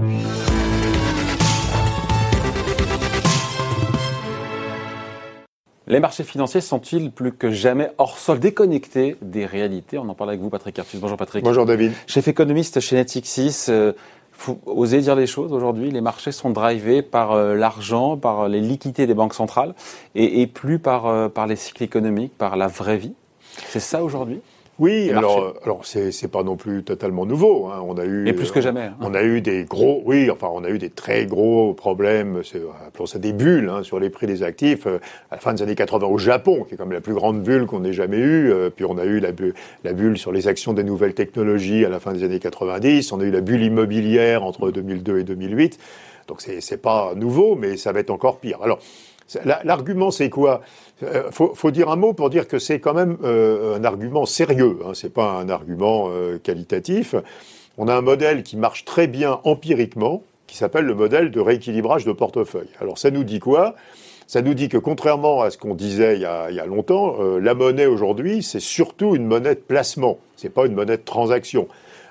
Les marchés financiers sont-ils plus que jamais hors sol, déconnectés des réalités? On en parle avec vous, Patrick Artus. Bonjour Patrick. Bonjour David. Chef économiste chez Netixis. Euh, faut oser dire les choses aujourd'hui. Les marchés sont drivés par euh, l'argent, par les liquidités des banques centrales et, plus par, euh, par les cycles économiques, par la vraie vie. C'est ça aujourd'hui? Oui, alors, alors c'est, c'est pas non plus totalement nouveau. Hein. On a eu, et plus que jamais. Hein. On a eu des gros, oui, enfin, on a eu des très gros problèmes, appelons ça des bulles, hein, sur les prix des actifs euh, à la fin des années 80 au Japon, qui est comme la plus grande bulle qu'on ait jamais eue. Euh, puis on a eu la, la bulle sur les actions des nouvelles technologies à la fin des années 90. On a eu la bulle immobilière entre 2002 et 2008. Donc c'est, c'est pas nouveau, mais ça va être encore pire. Alors L'argument, c'est quoi? Euh, faut, dire un mot pour dire que c'est quand même euh, un argument sérieux. Hein, c'est pas un argument euh, qualitatif. On a un modèle qui marche très bien empiriquement, qui s'appelle le modèle de rééquilibrage de portefeuille. Alors, ça nous dit quoi? Ça nous dit que contrairement à ce qu'on disait il y a, il y a longtemps, la monnaie aujourd'hui, c'est surtout une monnaie de placement. C'est pas une monnaie de transaction.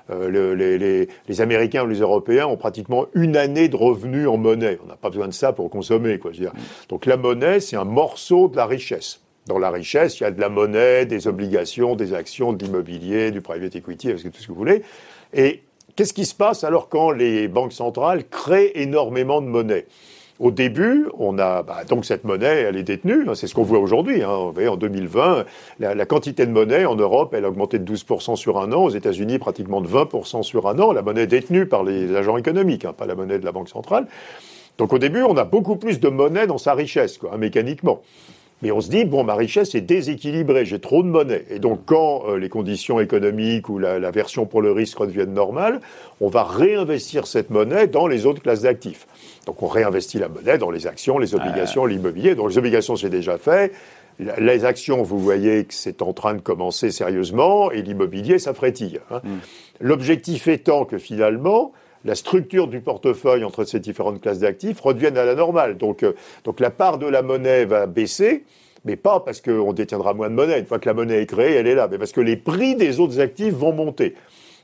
Euh, les, Américains ou les Européens ont pratiquement une année de revenus en monnaie. On n'a pas besoin de ça pour consommer. Quoi. Donc la monnaie, c'est un morceau de la richesse. Dans la richesse, il y a de la monnaie, des obligations, des actions, de l'immobilier, du private equity, tout ce que vous voulez. Et qu'est-ce qui se passe alors quand les banques centrales créent énormément de monnaie? Au début, on a bah, donc cette monnaie, elle est détenue. Hein, c'est ce qu'on voit aujourd'hui. Hein, en 2020, la, quantité de monnaie en Europe, elle a augmenté de 12% sur un an. Aux États-Unis, pratiquement de 20% sur un an. La monnaie détenue par les agents économiques, hein, pas la monnaie de la Banque centrale. Donc au début, on a beaucoup plus de monnaie dans sa richesse, quoi, mécaniquement. Mais on se dit, bon, ma richesse est déséquilibrée, j'ai trop de monnaie. Et donc, quand euh, les conditions économiques ou la, version pour le risque redeviennent normales, on va réinvestir cette monnaie dans les autres classes d'actifs. Donc, on réinvestit la monnaie dans les actions, les obligations, l'immobilier. Donc, les obligations, c'est déjà fait. Les actions, vous voyez que c'est en train de commencer sérieusement, et l'immobilier, ça frétille. Hein. Mm. L'objectif étant que finalement, la structure du portefeuille entre ces différentes classes d'actifs redevienne à la normale. Donc, euh, donc la part de la monnaie va baisser, mais pas parce qu'on détiendra moins de monnaie. Une fois que la monnaie est créée, elle est là, mais parce que les prix des autres actifs vont monter.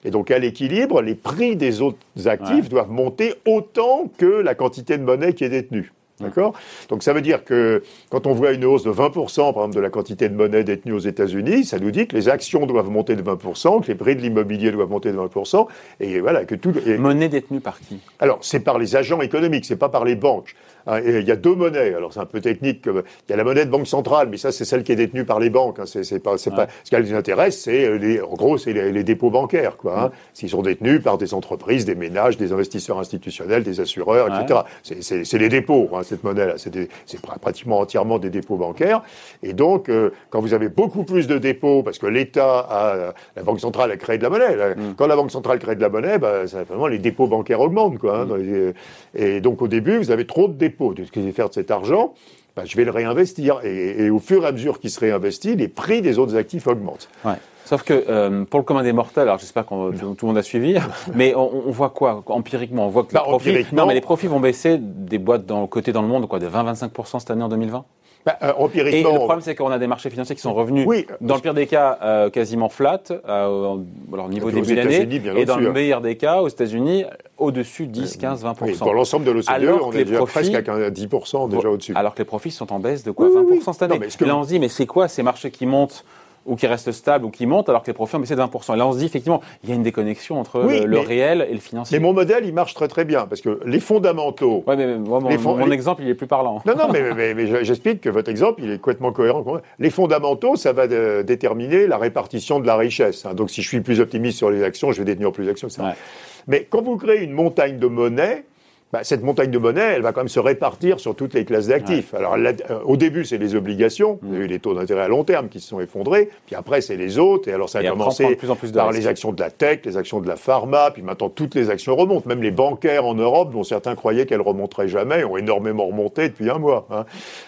Et donc, à l'équilibre, les prix des autres actifs doivent monter autant que la quantité de monnaie qui est détenue. D'accord Donc ça veut dire que quand on voit une hausse de 20% par exemple de la quantité de monnaie détenue aux États-Unis, ça nous dit que les actions doivent monter de 20%, que les prix de l'immobilier doivent monter de 20%, et voilà que tout. Monnaie détenue par qui? Alors c'est par les agents économiques, c'est pas par les banques. Hein, il y a deux monnaies. Alors c'est un peu technique. Il y a la monnaie de banque centrale, mais ça c'est celle qui est détenue par les banques. Hein. C'est, pas, c'est pas. Ce qui les intéresse, c'est euh, les, en gros, c'est les, dépôts bancaires, quoi. Hein. S'ils sont détenus par des entreprises, des ménages, des investisseurs institutionnels, des assureurs, etc. C'est, les dépôts. cette monnaie-là, c'est, pratiquement entièrement des dépôts bancaires. Et donc, euh, quand vous avez beaucoup plus de dépôts, parce que l'État a, la banque centrale a créé de la monnaie. Mm. Quand la banque centrale crée de la monnaie, bah, ça, vraiment les dépôts bancaires augmentent, quoi. Mm. et donc au début, vous avez trop de dépôts de ce que je vais faire de cet argent, ben, je vais le réinvestir. Et, au fur et à mesure qu'il se réinvestit, les prix des autres actifs augmentent. Sauf que euh, pour le commun des mortels, alors j'espère que tout, le monde a suivi, mais on, voit quoi? Empiriquement On voit que les, bah, profits, non, mais les profits vont baisser des boîtes dans, côté dans le monde quoi, de 20-25% cette année en 2020 bah, euh, empiriquement, et le problème, c'est qu'on a des marchés financiers qui sont revenus, oui, dans le pire des cas, euh, quasiment flat, euh, alors, au niveau début d'année, et dans le meilleur des cas, aux États-Unis, au-dessus 10, 15, 20%. Oui, pour l'ensemble de l'OCDE, on est déjà presque à 10% déjà au-dessus. Alors que les profits sont en baisse de quoi 20% cette année. et là, on se dit, mais c'est quoi ces marchés qui montent ou qui reste stable ou qui monte alors que les profits ont baissé de 20%. Et là, on se dit effectivement, il y a une déconnexion entre le, réel et le financier. Mais mon modèle, il marche très très bien parce que les fondamentaux. Oui, mais mon, exemple, il est plus parlant. Non, non, mais, mais, j'explique que votre exemple, il est complètement cohérent. Les fondamentaux, ça va déterminer la répartition de la richesse. Hein. Donc, si je suis plus optimiste sur les actions, je vais détenir plus d'actions. Mais quand vous créez une montagne de monnaie, bah, cette montagne de monnaie, elle va quand même se répartir sur toutes les classes d'actifs. Alors, euh, au début, c'est les obligations. Vous avez eu les taux d'intérêt à long terme qui se sont effondrés. Puis après, c'est les autres. Et alors, ça a commencé plus en plus par les actions de la tech, les actions de la pharma. Puis maintenant, toutes les actions remontent. Même les bancaires en Europe, dont certains croyaient qu'elles remonteraient jamais, ont énormément remonté depuis un mois. Hein.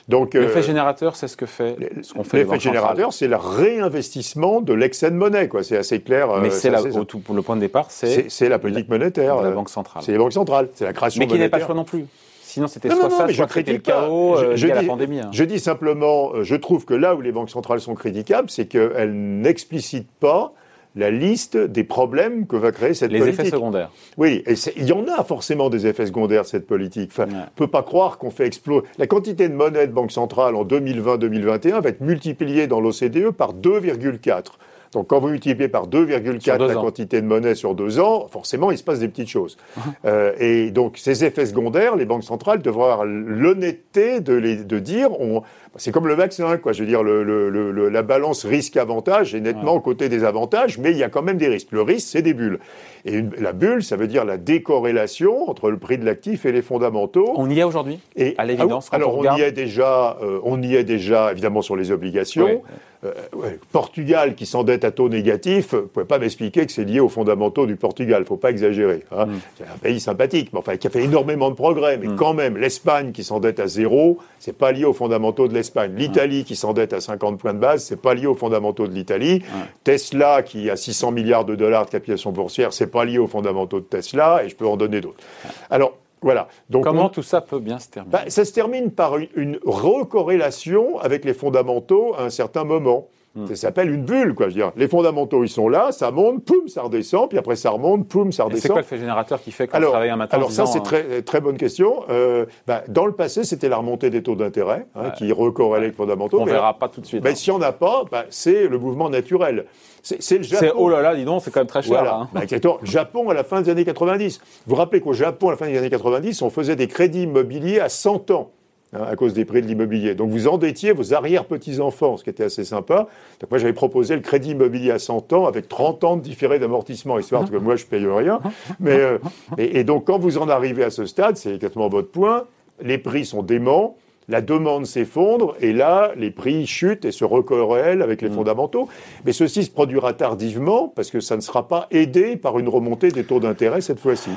Donc, l'effet euh, générateur, c'est ce que fait. Ce fait l'effet générateur, c'est le réinvestissement de l'excès de monnaie. Quoi. C'est assez clair. Mais euh, c'est là, pour le point de départ, c'est. C'est la politique monétaire. la banque centrale. C'est les banques centrales. C'est la création qui n'est pas choix non plus. Sinon, c'était soit ça, soit traiter le chaos je, euh, je dis, la pandémie. Hein. Je dis simplement, euh, je trouve que là où les banques centrales sont critiquables, c'est qu'elles n'explicitent pas la liste des problèmes que va créer cette les politique. Les effets secondaires. Oui, et il y en a forcément des effets secondaires de cette politique. Enfin, On ne peut pas croire qu'on fait exploser. La quantité de monnaie de Banque centrale en 2020-2021 va être multipliée dans l'OCDE par 2,4. Donc quand vous multipliez par 2,4 la quantité de monnaie sur deux ans, forcément, il se passe des petites choses. euh, et donc ces effets secondaires, les banques centrales devraient avoir l'honnêteté de, de dire, on, c'est comme le vaccin, quoi. Je veux dire, le, le, la balance risque-avantage est nettement aux côté des avantages, mais il y a quand même des risques. Le risque, c'est des bulles. Et la bulle, ça veut dire la décorrélation entre le prix de l'actif et les fondamentaux. On y est aujourd'hui, à ah l'évidence. alors, on, y est déjà, euh, on y est déjà, évidemment, sur les obligations. Euh, Portugal qui s'endette à taux négatif, vous pouvez pas m'expliquer que c'est lié aux fondamentaux du Portugal. Faut pas exagérer. Hein. Mm. C'est un pays sympathique, mais enfin qui a fait énormément de progrès. Mais mm. quand même, l'Espagne qui s'endette à zéro, c'est pas lié aux fondamentaux de l'Espagne. L'Italie qui s'endette à 50 points de base, c'est pas lié aux fondamentaux de l'Italie. Tesla qui a 600 milliards de dollars de capitalisation boursière, c'est pas lié aux fondamentaux de Tesla. Et je peux en donner d'autres. Alors voilà. Donc Comment tout ça peut bien se terminer bah, Ça se termine par une, une recorrélation avec les fondamentaux à un certain moment. Hmm. Ça s'appelle une bulle, quoi. Je veux dire, les fondamentaux, ils sont là, ça monte, poum, ça redescend, puis après ça remonte, poum, ça redescend. C'est quoi le fait générateur qui fait qu'on travaille un matin Alors ça, c'est très, euh, très bonne question. Euh, bah, dans le passé, c'était la remontée des taux d'intérêt hein, qui recorrélait les fondamentaux. On verra pas tout de suite. Mais hein. si on n'a pas, bah, c'est le mouvement naturel. C'est le Japon. Oh là là, dis donc, c'est quand même très cher. Voilà. Hein. Bah, Japon à la fin des années 90. Vous vous rappelez qu'au Japon, à la fin des années 90, on faisait des crédits immobiliers à 100 ans. Hein, à cause des prix de l'immobilier. Donc vous endettiez vos arrière-petits-enfants, ce qui était assez sympa. Donc moi j'avais proposé le crédit immobilier à 100 ans avec 30 ans de différé d'amortissement, histoire que moi je paye rien. Mais, euh, et, donc quand vous en arrivez à ce stade, c'est exactement votre point, les prix sont déments, la demande s'effondre et là, les prix chutent et se recorrèlent avec les mm. fondamentaux. Mais ceci se produira tardivement parce que ça ne sera pas aidé par une remontée des taux d'intérêt cette fois-ci.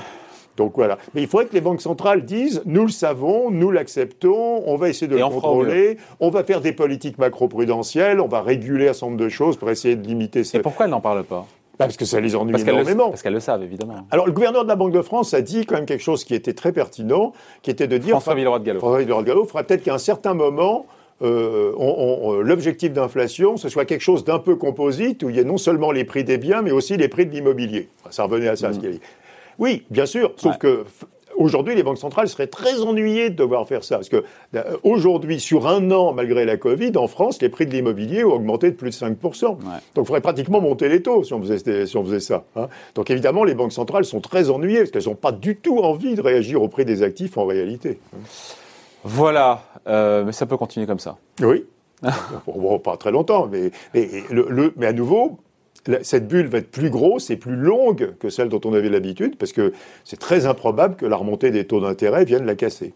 Donc voilà. Mais il faudrait que les banques centrales disent nous le savons, nous l'acceptons, on va essayer de le contrôler, on va faire des politiques macro-prudentielles, on va réguler un certain nombre de choses pour essayer de limiter ça. Et pourquoi elles n'en parlent pas? Bah, parce que ça les ennuie énormément. parce qu'elles le savent, évidemment. Alors, le gouverneur de la Banque de France a dit quand même quelque chose qui était très pertinent, qui était de dire... François Villeroy de Gallo. François Villeroy de Gallo fera peut-être qu'à un certain moment, euh, on, l'objectif d'inflation, ce soit quelque chose d'un peu composite, où il y ait non seulement les prix des biens, mais aussi les prix de l'immobilier. Ça revenait à ça, ce mm. qu'il a dit. Oui, bien sûr, sauf que Aujourd'hui, les banques centrales seraient très ennuyées de devoir faire ça. Parce que euh, aujourd'hui, sur un an, malgré la Covid, en France, les prix de l'immobilier ont augmenté de plus de 5%. Donc il faudrait pratiquement monter les taux si on faisait, si on faisait ça. Hein. Donc évidemment, les banques centrales sont très ennuyées parce qu'elles n'ont pas du tout envie de réagir au prix des actifs en réalité. Voilà, euh, mais ça peut continuer comme ça. Oui. bon, pas très longtemps, mais, mais, le, mais à nouveau, cette bulle va être plus grosse et plus longue que celle dont on avait l'habitude, parce que c'est très improbable que la remontée des taux d'intérêt vienne la casser.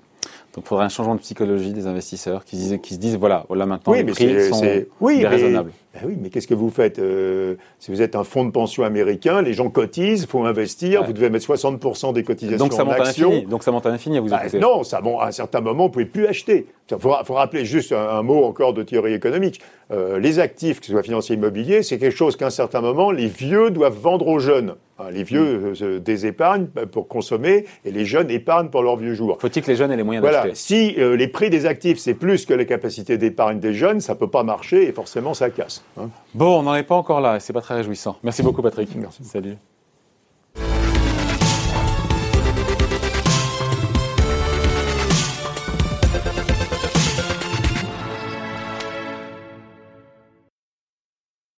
Donc il faudrait un changement de psychologie des investisseurs qui, se disent voilà, voilà maintenant les prix sont oui, raisonnables. Ben oui, mais qu'est-ce que vous faites euh, Si vous êtes un fonds de pension américain, les gens cotisent, il faut investir, vous devez mettre 60% des cotisations Donc ça monte à l'infini. Donc ça monte à l'infini à vous bah, Non, ça, bon, à un certain moment, vous ne pouvez plus acheter. Il faut, rappeler juste un, mot encore de théorie économique. Euh, les actifs, que ce soit financiers immobiliers, c'est quelque chose qu'à un certain moment, les vieux doivent vendre aux jeunes. Les vieux euh, désépargnent pour consommer et les jeunes épargnent pour leurs vieux jours. Faut-il que les jeunes aient les moyens d'acheter Voilà. Si les prix des actifs, c'est plus que les capacités d'épargne des jeunes, ça ne peut pas marcher et forcément ça casse. Hein. Bon, on n'en est pas encore là, c'est pas très réjouissant. Merci beaucoup Patrick. Merci. Salut.